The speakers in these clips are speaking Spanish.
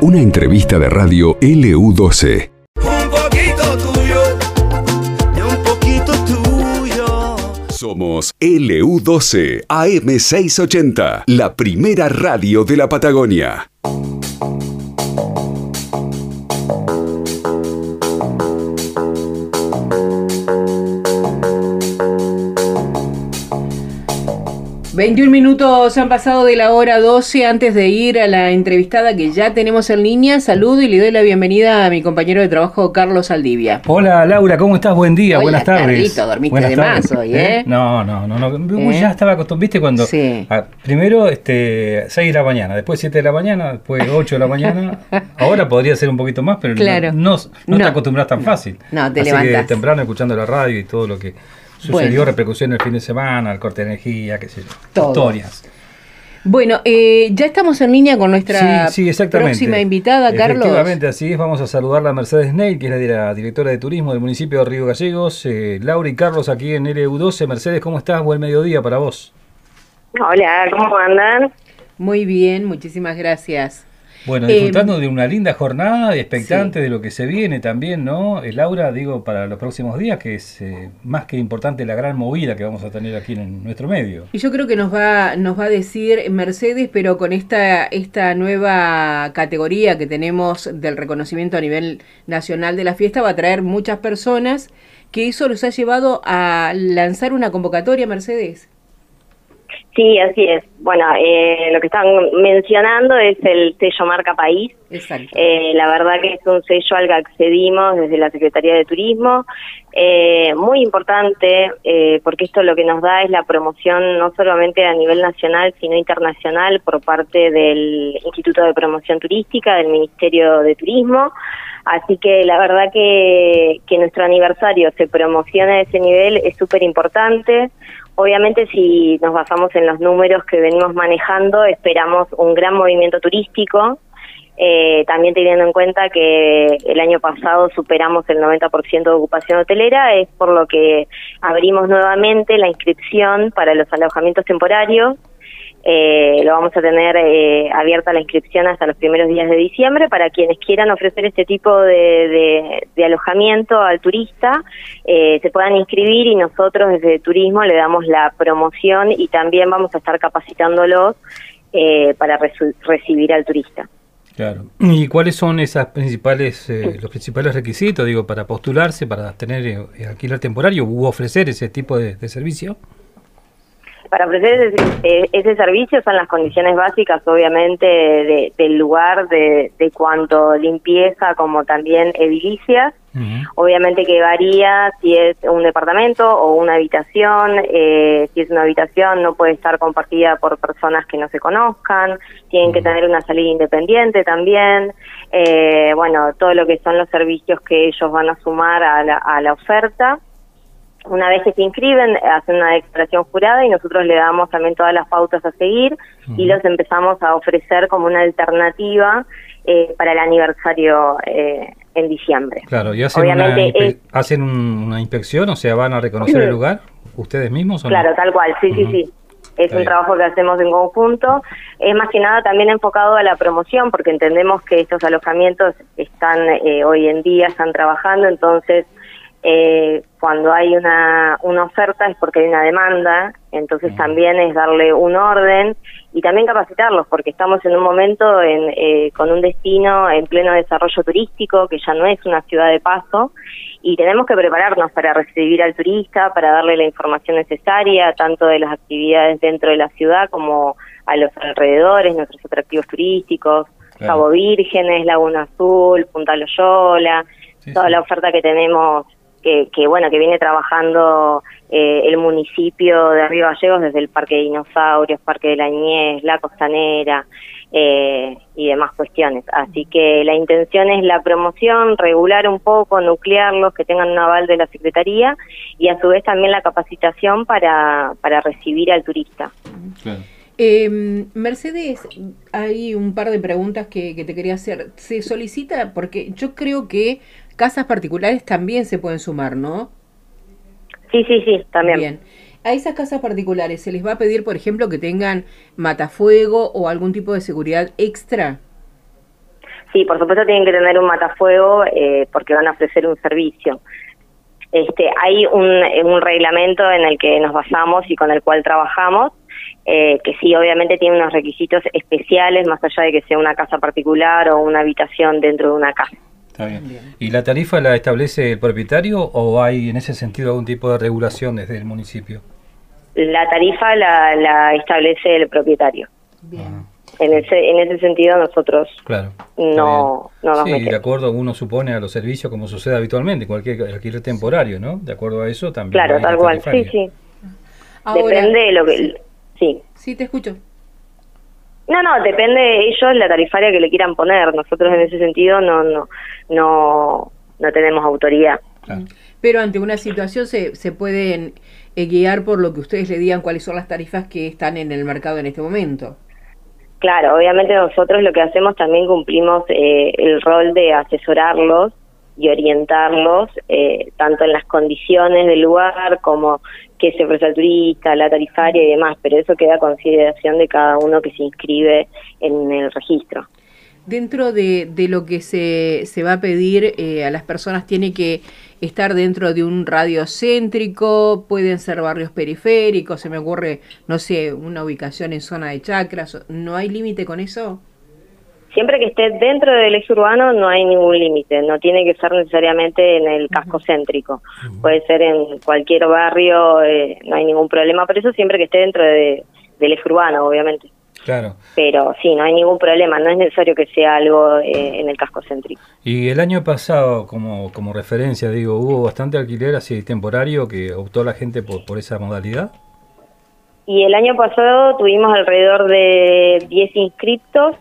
Una entrevista de radio LU12. Un poquito tuyo y un poquito tuyo. Somos LU12 AM680, la primera radio de la Patagonia. 21 minutos han pasado de la hora 12 antes de ir a la entrevistada que ya tenemos en línea. Saludo y le doy la bienvenida a mi compañero de trabajo Carlos Aldivia. Hola Laura, ¿cómo estás? Buen día, Hola, buenas tardes. Carlito, dormiste Buenas de tardes. más hoy, ¿eh? No, no, no, no. ¿Eh? Ya estaba acostumbrado, ¿viste? Cuando Sí. ah, primero este 6 de la mañana, después 7 de la mañana, después 8 de la mañana. Ahora podría ser un poquito más, pero no- Claro. no, no, No. te acostumbras tan fácil. No, te Así levantás. que temprano escuchando la radio y todo lo que sucedió, Bueno. repercusión el fin de semana, el corte de energía, qué sé yo. Todo. Historias. Bueno, eh, ya estamos en línea con nuestra Sí, sí, exactamente. próxima invitada, Carlos. Efectivamente, así es. Vamos a saludar a Mercedes Ney, que es la directora de turismo del municipio de Río Gallegos. Eh, Laura y Carlos aquí en LU12. Mercedes, ¿cómo estás? Buen mediodía para vos. Hola, ¿cómo andan? Muy bien, muchísimas gracias. Bueno, Eh, disfrutando de una linda jornada y expectante de lo que se viene también, ¿no? Eh, Laura, digo, para los próximos días, que es eh, más que importante la gran movida que vamos a tener aquí en nuestro medio. Y yo creo que nos va, nos va a decir Mercedes, pero con esta, esta nueva categoría que tenemos del reconocimiento a nivel nacional de la fiesta, va a traer muchas personas que eso los ha llevado a lanzar una convocatoria, Mercedes. Sí, así es. Bueno, eh, lo que están mencionando es el sello marca país. Exacto. Eh, la verdad que es un sello al que accedimos desde la Secretaría de Turismo. Eh, muy importante, eh, porque esto lo que nos da es la promoción no solamente a nivel nacional, sino internacional por parte del Instituto de Promoción Turística, del Ministerio de Turismo. Así que la verdad que, que nuestro aniversario se promociona a ese nivel es súper importante. Obviamente si nos basamos en los números que venimos manejando, esperamos un gran movimiento turístico, eh, también teniendo en cuenta que el año pasado superamos el 90% de ocupación hotelera, es por lo que abrimos nuevamente la inscripción para los alojamientos temporarios. Eh, lo vamos a tener eh, abierta la inscripción hasta los primeros días de diciembre para quienes quieran ofrecer este tipo de, de- de alojamiento al turista, eh, se puedan inscribir y nosotros desde Turismo le damos la promoción y también vamos a estar capacitándolos eh, para recibir al turista. Claro. ¿Y cuáles son esas principales, eh, los principales requisitos, digo, para postularse, para tener eh, alquiler temporario u ofrecer ese tipo de, de servicio? Para ofrecer ese, eh, ese servicio son las condiciones básicas, obviamente, de- del lugar, de, de cuanto limpieza como también edilicias. Obviamente que varía si es un departamento o una habitación. eh, si es una habitación no puede estar compartida por personas que no se conozcan. Tienen que tener una salida independiente también. eh, bueno, todo lo que son los servicios que ellos van a sumar a la, a la oferta. Una vez que se inscriben, hacen una declaración jurada y nosotros le damos también todas las pautas a seguir y los empezamos a ofrecer como una alternativa eh, para el aniversario eh, en diciembre. Claro, y hacen, una, Obviamente inspe- es- hacen un- una inspección, o sea, van a reconocer el lugar, ustedes mismos o no? Claro, tal cual, sí, sí, sí. Es Está un bien. trabajo que hacemos en conjunto. Es más que nada también enfocado a la promoción, porque entendemos que estos alojamientos están eh, hoy en día, están trabajando, entonces eh, cuando hay una, una oferta es porque hay una demanda, entonces también es darle un orden y también capacitarlos, porque estamos en un momento en, eh, con un destino en pleno desarrollo turístico, que ya no es una ciudad de paso, y tenemos que prepararnos para recibir al turista, para darle la información necesaria, tanto de las actividades dentro de la ciudad como a los alrededores, nuestros atractivos turísticos, Claro. Cabo Vírgenes, Laguna Azul, Punta Loyola, Sí, toda sí. la oferta que tenemos que, que bueno que viene trabajando eh, el municipio de Río Gallegos desde el Parque de Dinosaurios, Parque de la Niñez, la Costanera eh, y demás cuestiones. Así que la intención es la promoción, regular un poco, nuclearlos, que tengan un aval de la Secretaría y a su vez también la capacitación para, para recibir al turista. Eh, Mercedes, hay un par de preguntas que, que te quería hacer. Se solicita, porque yo creo que casas particulares también se pueden sumar, ¿no? Sí, sí, sí, también. Bien. A esas casas particulares, ¿se les va a pedir, por ejemplo, que tengan matafuego o algún tipo de seguridad extra? Sí, por supuesto tienen que tener un matafuego eh, porque van a ofrecer un servicio. Este, hay un, un reglamento en el que nos basamos y con el cual trabajamos, eh, que sí, obviamente tiene unos requisitos especiales, más allá de que sea una casa particular o una habitación dentro de una casa. Está bien. ¿Y la tarifa la establece el propietario o hay en ese sentido algún tipo de regulación desde el municipio? La tarifa la, la establece el propietario. Bien. En ese, en ese sentido nosotros Claro. no, no nos sí, de metemos. acuerdo, uno supone a los servicios como sucede habitualmente, cualquier alquiler temporario, ¿no? De acuerdo a eso también. Claro, tal cual. Sí, sí. Ahora, Depende de lo que... Sí. Sí, te escucho. No, no, depende de ellos la tarifaria que le quieran poner. Nosotros en ese sentido no no no, no tenemos autoridad. Claro. Pero ante una situación se, se pueden eh, guiar por lo que ustedes le digan cuáles son las tarifas que están en el mercado en este momento. Claro, obviamente nosotros lo que hacemos también cumplimos eh, el rol de asesorarlos y orientarlos eh, tanto en las condiciones del lugar como que se ofrece al turista, la tarifaria y demás, pero eso queda a consideración de cada uno que se inscribe en el registro. Dentro de, de lo que se, se va a pedir eh, a las personas tiene que estar dentro de un radio céntrico, pueden ser barrios periféricos, se me ocurre, no sé, una ubicación en zona de chacras, ¿no hay límite con eso? Siempre que esté dentro del eje urbano no hay ningún límite, no tiene que ser necesariamente en el casco céntrico, puede ser en cualquier barrio, eh, no hay ningún problema, por eso siempre que esté dentro de- del eje urbano, obviamente. Claro. Pero sí, no hay ningún problema, no es necesario que sea algo eh, en el casco céntrico. Y el año pasado, como, como referencia, digo, hubo bastante alquiler así temporario que optó la gente por, por esa modalidad. Y el año pasado tuvimos alrededor de 10 inscriptos,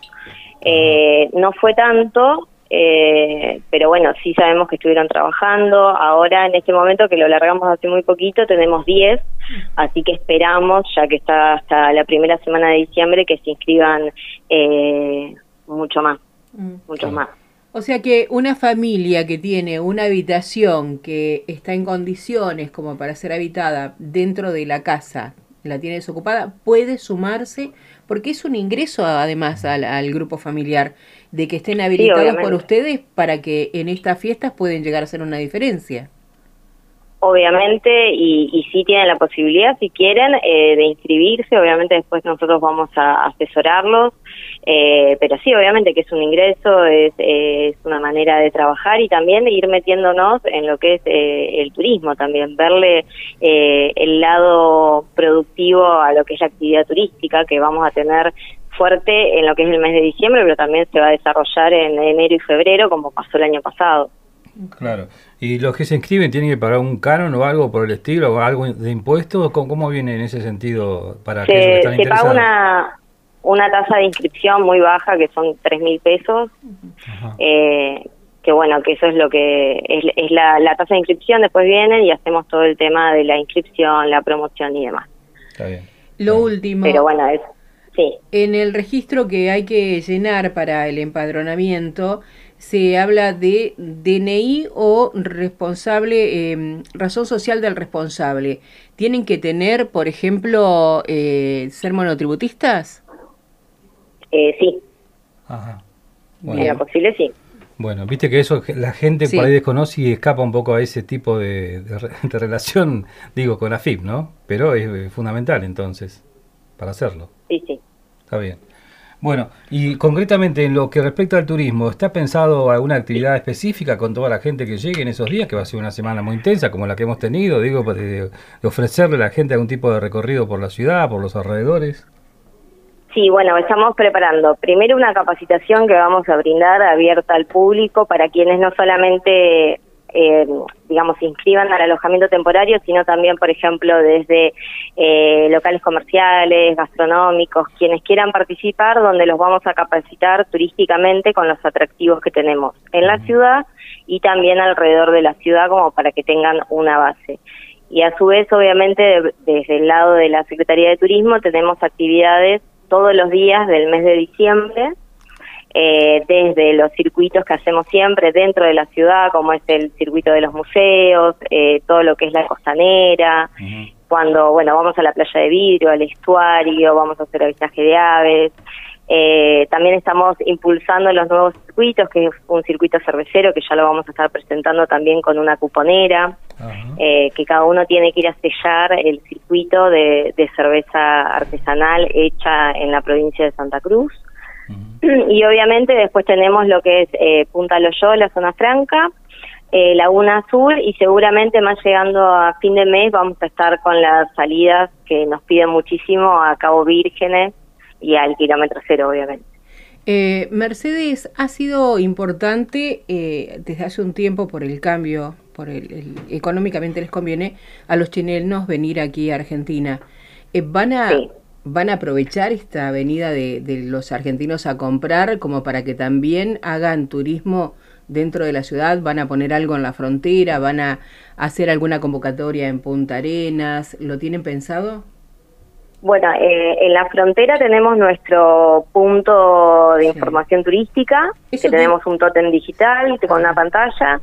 eh, no fue tanto, eh, pero bueno, sí sabemos que estuvieron trabajando. Ahora, en este momento, que lo largamos hace muy poquito, tenemos 10, así que esperamos, ya que está hasta la primera semana de diciembre, que se inscriban eh, mucho más, muchos más. O sea que una familia que tiene una habitación que está en condiciones como para ser habitada dentro de la casa, la tiene desocupada, puede sumarse, porque es un ingreso además al, al grupo familiar, de que estén habilitados por ustedes para que en estas fiestas pueden llegar a ser una diferencia. Obviamente, y, y sí tienen la posibilidad, si quieren, eh, de inscribirse. Obviamente, después nosotros vamos a asesorarlos. Eh, pero sí, obviamente que es un ingreso, es, eh, es una manera de trabajar y también ir metiéndonos en lo que es eh, el turismo también, verle eh, el lado productivo a lo que es la actividad turística que vamos a tener fuerte en lo que es el mes de diciembre, pero también se va a desarrollar en enero y febrero como pasó el año pasado. Claro. ¿Y los que se inscriben tienen que pagar un canon o algo por el estilo o algo de impuestos? ¿Cómo, cómo viene en ese sentido para aquellos que se, están se paga interesados? una, una tasa de inscripción muy baja, que son tres mil pesos, Ajá. eh, que bueno, que eso es lo que es, es la, la tasa de inscripción, después vienen y hacemos todo el tema de la inscripción, la promoción y demás. Está bien. Lo último, Pero bueno, es, sí, en el registro que hay que llenar para el empadronamiento, se habla de DNI o responsable, eh, razón social del responsable. ¿Tienen que tener, por ejemplo, eh, ser monotributistas? eh, sí, Ajá. en Bueno, lo posible sí. bueno, viste que eso la gente Sí. por ahí desconoce y escapa un poco a ese tipo de, de re- de relación, digo, con AFIP, ¿no? Pero es eh, fundamental entonces para hacerlo. Sí, sí. Está bien. Bueno, y concretamente en lo que respecta al turismo, ¿está pensado alguna actividad específica con toda la gente que llegue en esos días, que va a ser una semana muy intensa como la que hemos tenido, digo, de, de ofrecerle a la gente algún tipo de recorrido por la ciudad, por los alrededores? Sí, bueno, estamos preparando primero una capacitación que vamos a brindar abierta al público para quienes no solamente, eh, digamos, se inscriban al alojamiento temporario, sino también, por ejemplo, desde eh, locales comerciales, gastronómicos, quienes quieran participar, donde los vamos a capacitar turísticamente con los atractivos que tenemos en la ciudad y también alrededor de la ciudad como para que tengan una base. Y a su vez, obviamente, de- desde el lado de la Secretaría de Turismo tenemos actividades todos los días del mes de diciembre, eh, desde los circuitos que hacemos siempre dentro de la ciudad, como es el circuito de los museos, eh, todo lo que es la costanera, cuando, bueno, vamos a la playa de vidrio, al estuario, vamos a hacer avisaje de aves. Eh, también estamos impulsando los nuevos circuitos, que es un circuito cervecero que ya lo vamos a estar presentando también con una cuponera, eh, que cada uno tiene que ir a sellar el circuito de, de cerveza artesanal hecha en la provincia de Santa Cruz. Y obviamente después tenemos lo que es eh, Punta Loyola, Zona Franca, eh, Laguna Azul y seguramente más llegando a fin de mes vamos a estar con las salidas que nos piden muchísimo a Cabo Vírgenes y al kilómetro cero, obviamente. Eh, Mercedes ha sido importante eh, desde hace un tiempo por el cambio, por el, el- económicamente les conviene a los chilenos venir aquí a Argentina. Eh, van a Sí. Van a aprovechar esta venida de, de los argentinos a comprar como para que también hagan turismo dentro de la ciudad, van a poner algo en la frontera, van a hacer alguna convocatoria en Punta Arenas, ¿lo tienen pensado? Bueno, eh, en la frontera tenemos nuestro punto de Sí. información turística, que te- tenemos un tótem digital con una pantalla,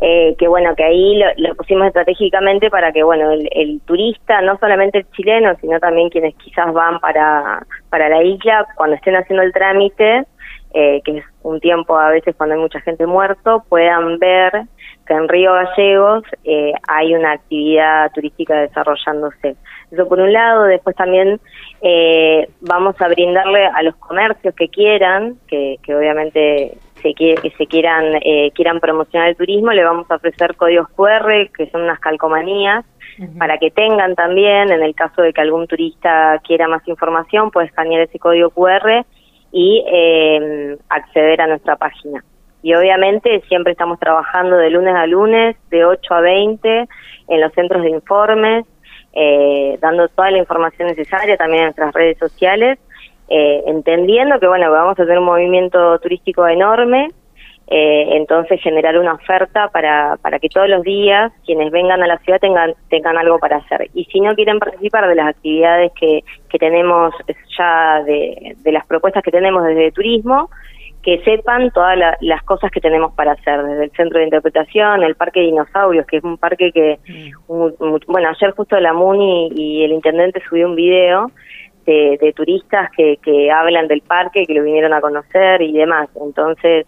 eh, que bueno, que ahí lo, lo pusimos estratégicamente para que bueno, el, el turista, no solamente el chileno, sino también quienes quizás van para, para la isla, cuando estén haciendo el trámite, eh, que es un tiempo a veces cuando hay mucha gente muerto, puedan ver que en Río Gallegos eh, hay una actividad turística desarrollándose. Eso por un lado, después también eh, vamos a brindarle a los comercios que quieran, que, que obviamente se que se quieran eh, quieran promocionar el turismo, le vamos a ofrecer códigos QR, que son unas calcomanías, para que tengan también, en el caso de que algún turista quiera más información, puede escanear ese código QR y eh, acceder a nuestra página. Y obviamente siempre estamos trabajando de lunes a lunes, de 8 a 20, en los centros de informes, eh, dando toda la información necesaria también en nuestras redes sociales, eh, entendiendo que bueno, vamos a tener un movimiento turístico enorme, eh, entonces generar una oferta para, para que todos los días quienes vengan a la ciudad tengan, tengan algo para hacer. Y si no quieren participar de las actividades que, que tenemos ya de, de las propuestas que tenemos desde turismo, que sepan todas la- las cosas que tenemos para hacer, desde el centro de interpretación, el parque de dinosaurios, que es un parque que, mu- mu- bueno, ayer justo la MUNI y el intendente subió un video de, de turistas que, que hablan del parque, que lo vinieron a conocer y demás. Entonces,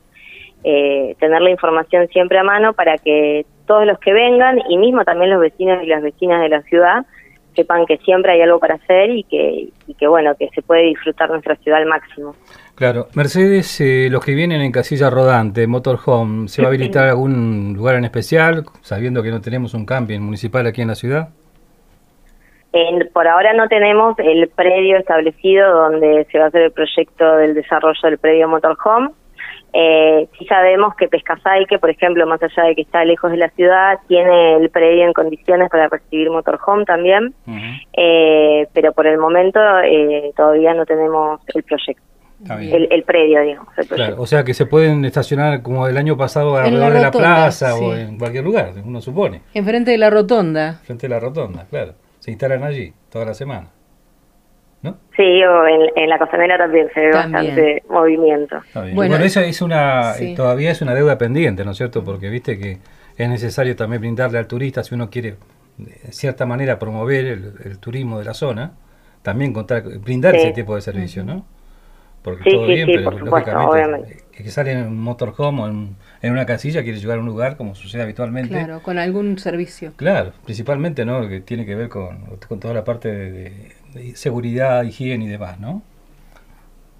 eh, tener la información siempre a mano para que todos los que vengan y mismo también los vecinos y las vecinas de la ciudad sepan que siempre hay algo para hacer y que, y que bueno, que se puede disfrutar nuestra ciudad al máximo. Claro, Mercedes, eh, los que vienen en casilla rodante, motorhome, ¿se va a habilitar algún lugar en especial, sabiendo que no tenemos un camping municipal aquí en la ciudad? En- por ahora no tenemos el predio establecido donde se va a hacer el proyecto del desarrollo del predio Motorhome. Eh, sí sabemos que Pescasaique, por ejemplo, más allá de que está lejos de la ciudad, tiene el predio en condiciones para recibir Motorhome también, Eh, pero por el momento eh, todavía no tenemos el proyecto, Está bien. el, el predio, digamos. el proyecto. Claro, o sea que se pueden estacionar como el año pasado En alrededor la de la plaza o en cualquier lugar, uno supone, Enfrente de la rotonda. frente a la rotonda, claro. Se instalan allí toda la semana. ¿No? Sí, o en, en la costanera también se ve También. bastante movimiento. Bueno, Bueno, esa es una, sí. eh, todavía es una deuda pendiente, ¿no es cierto? Porque viste que es necesario también brindarle al turista, si uno quiere de cierta manera promover el, el turismo de la zona, también contar, brindar Sí. ese tipo de servicio, ¿no? Porque Sí, todo sí, bien, sí, pero por supuesto, lógicamente obviamente. el que sale en un motorhome o en, en una casilla quiere llegar a un lugar como sucede habitualmente. Claro, con algún servicio. Claro, principalmente, ¿no? Que tiene que ver con, con toda la parte de, de- de seguridad, higiene y demás, ¿no?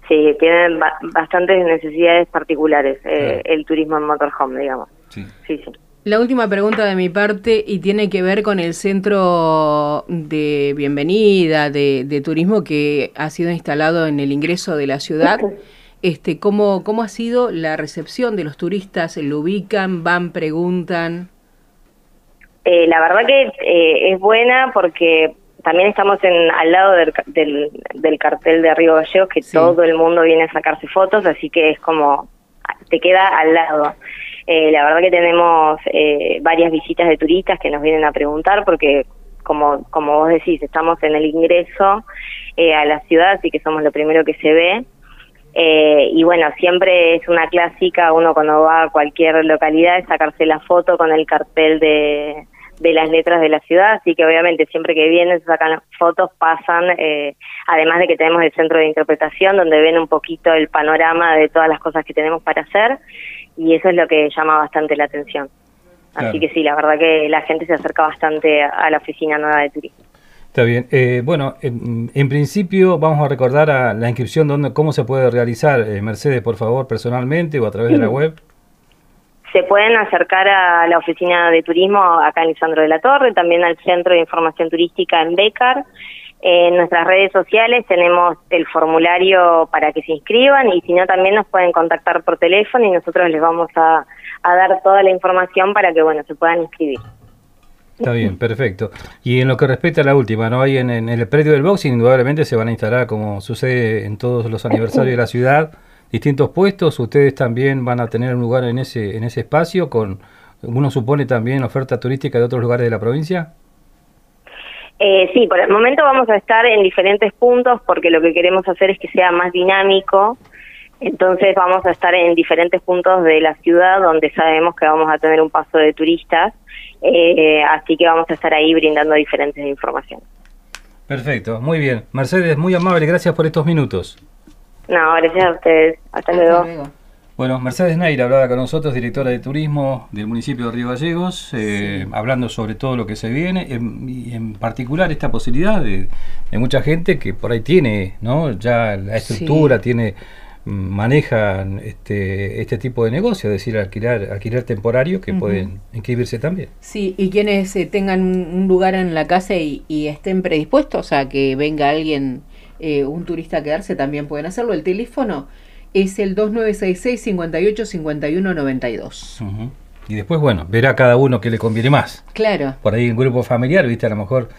Sí, tienen ba- bastantes necesidades particulares eh, Claro. el turismo en motorhome, digamos. Sí. Sí, sí. La última pregunta de mi parte y tiene que ver con el centro de bienvenida de, de turismo que ha sido instalado en el ingreso de la ciudad. Este, ¿cómo, ¿Cómo ha sido la recepción de los turistas? ¿Lo ubican? ¿Van? ¿Preguntan? Eh, la verdad que eh, es buena porque también estamos en al lado del, del, del cartel de Río Gallegos que Sí. todo el mundo viene a sacarse fotos, así que es como te queda al lado. Eh, la verdad que tenemos eh, varias visitas de turistas que nos vienen a preguntar porque como como vos decís estamos en el ingreso eh, a la ciudad, así que somos lo primero que se ve. Eh, y bueno, siempre es una clásica, uno cuando va a cualquier localidad, es sacarse la foto con el cartel de, de las letras de la ciudad, así que obviamente siempre que vienen, sacan fotos, pasan, eh, además de que tenemos el centro de interpretación, donde ven un poquito el panorama de todas las cosas que tenemos para hacer, y eso es lo que llama bastante la atención. Claro. Así que sí, la verdad que la gente se acerca bastante a la oficina nueva de turismo. Está bien. Eh, bueno, en, en principio vamos a recordar a la inscripción, dónde, cómo se puede realizar. Eh, Mercedes, por favor, personalmente o a través de la web. Se pueden acercar a la oficina de turismo acá en Lisandro de la Torre, también al Centro de Información Turística en Becar. En nuestras redes sociales tenemos el formulario para que se inscriban y si no también nos pueden contactar por teléfono y nosotros les vamos a, a dar toda la información para que bueno se puedan inscribir. Está bien, perfecto. Y en lo que respecta a la última, ¿no? Ahí en, el predio del boxing indudablemente se van a instalar, como sucede en todos los aniversarios de la ciudad, distintos puestos. Ustedes también van a tener un lugar en ese, en ese espacio con, uno supone también oferta turística de otros lugares de la provincia. Eh, sí, por el momento vamos a estar en diferentes puntos porque lo que queremos hacer es que sea más dinámico. Entonces vamos a estar en diferentes puntos de la ciudad donde sabemos que vamos a tener un paso de turistas. Eh, así que vamos a estar ahí brindando diferentes informaciones. Perfecto, muy bien. Mercedes, muy amable, gracias por estos minutos. No, gracias a ustedes. Hasta, Hasta luego. luego. Bueno, Mercedes Neira hablaba con nosotros, directora de turismo del municipio de Río Gallegos, eh, hablando sobre todo lo que se viene, en, y en particular esta posibilidad de, de mucha gente que por ahí tiene, ¿no? Ya la estructura, tiene mm, manejan este, este tipo de negocio, es decir, alquilar, alquiler temporario, que pueden inscribirse también. Sí, y quienes eh, tengan un, un lugar en la casa y, y estén predispuestos a que venga alguien, eh, un turista a quedarse, también pueden hacerlo. El teléfono es el 2966 58 51 92. Ujú. Y después, bueno, verá cada uno que le conviene más. Claro. Por ahí en grupo familiar, viste, a lo mejor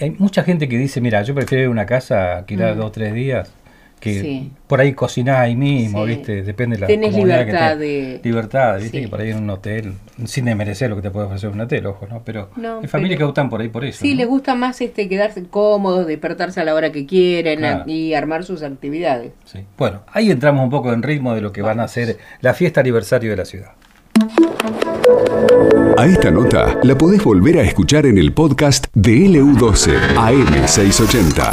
hay mucha gente que dice, mira, yo prefiero ir a una casa, alquilar Mm. dos o tres días, que Sí. por ahí cocinás ahí mismo, Sí. viste, depende de la Tenés que libertad tengas. de- Libertad, viste, Sí. que por ahí en un hotel, sin desmerecer lo que te puede ofrecer un hotel, ojo, ¿no? Pero No, hay familias pero- que optan por ahí por eso. Sí, ¿no? les gusta más este quedarse cómodos, despertarse a la hora que quieren Claro. a- y armar sus actividades. Sí. Bueno, ahí entramos un poco en ritmo de lo que van a ser la fiesta aniversario de la ciudad. A esta nota la podés volver a escuchar en el podcast de LU12 AM680.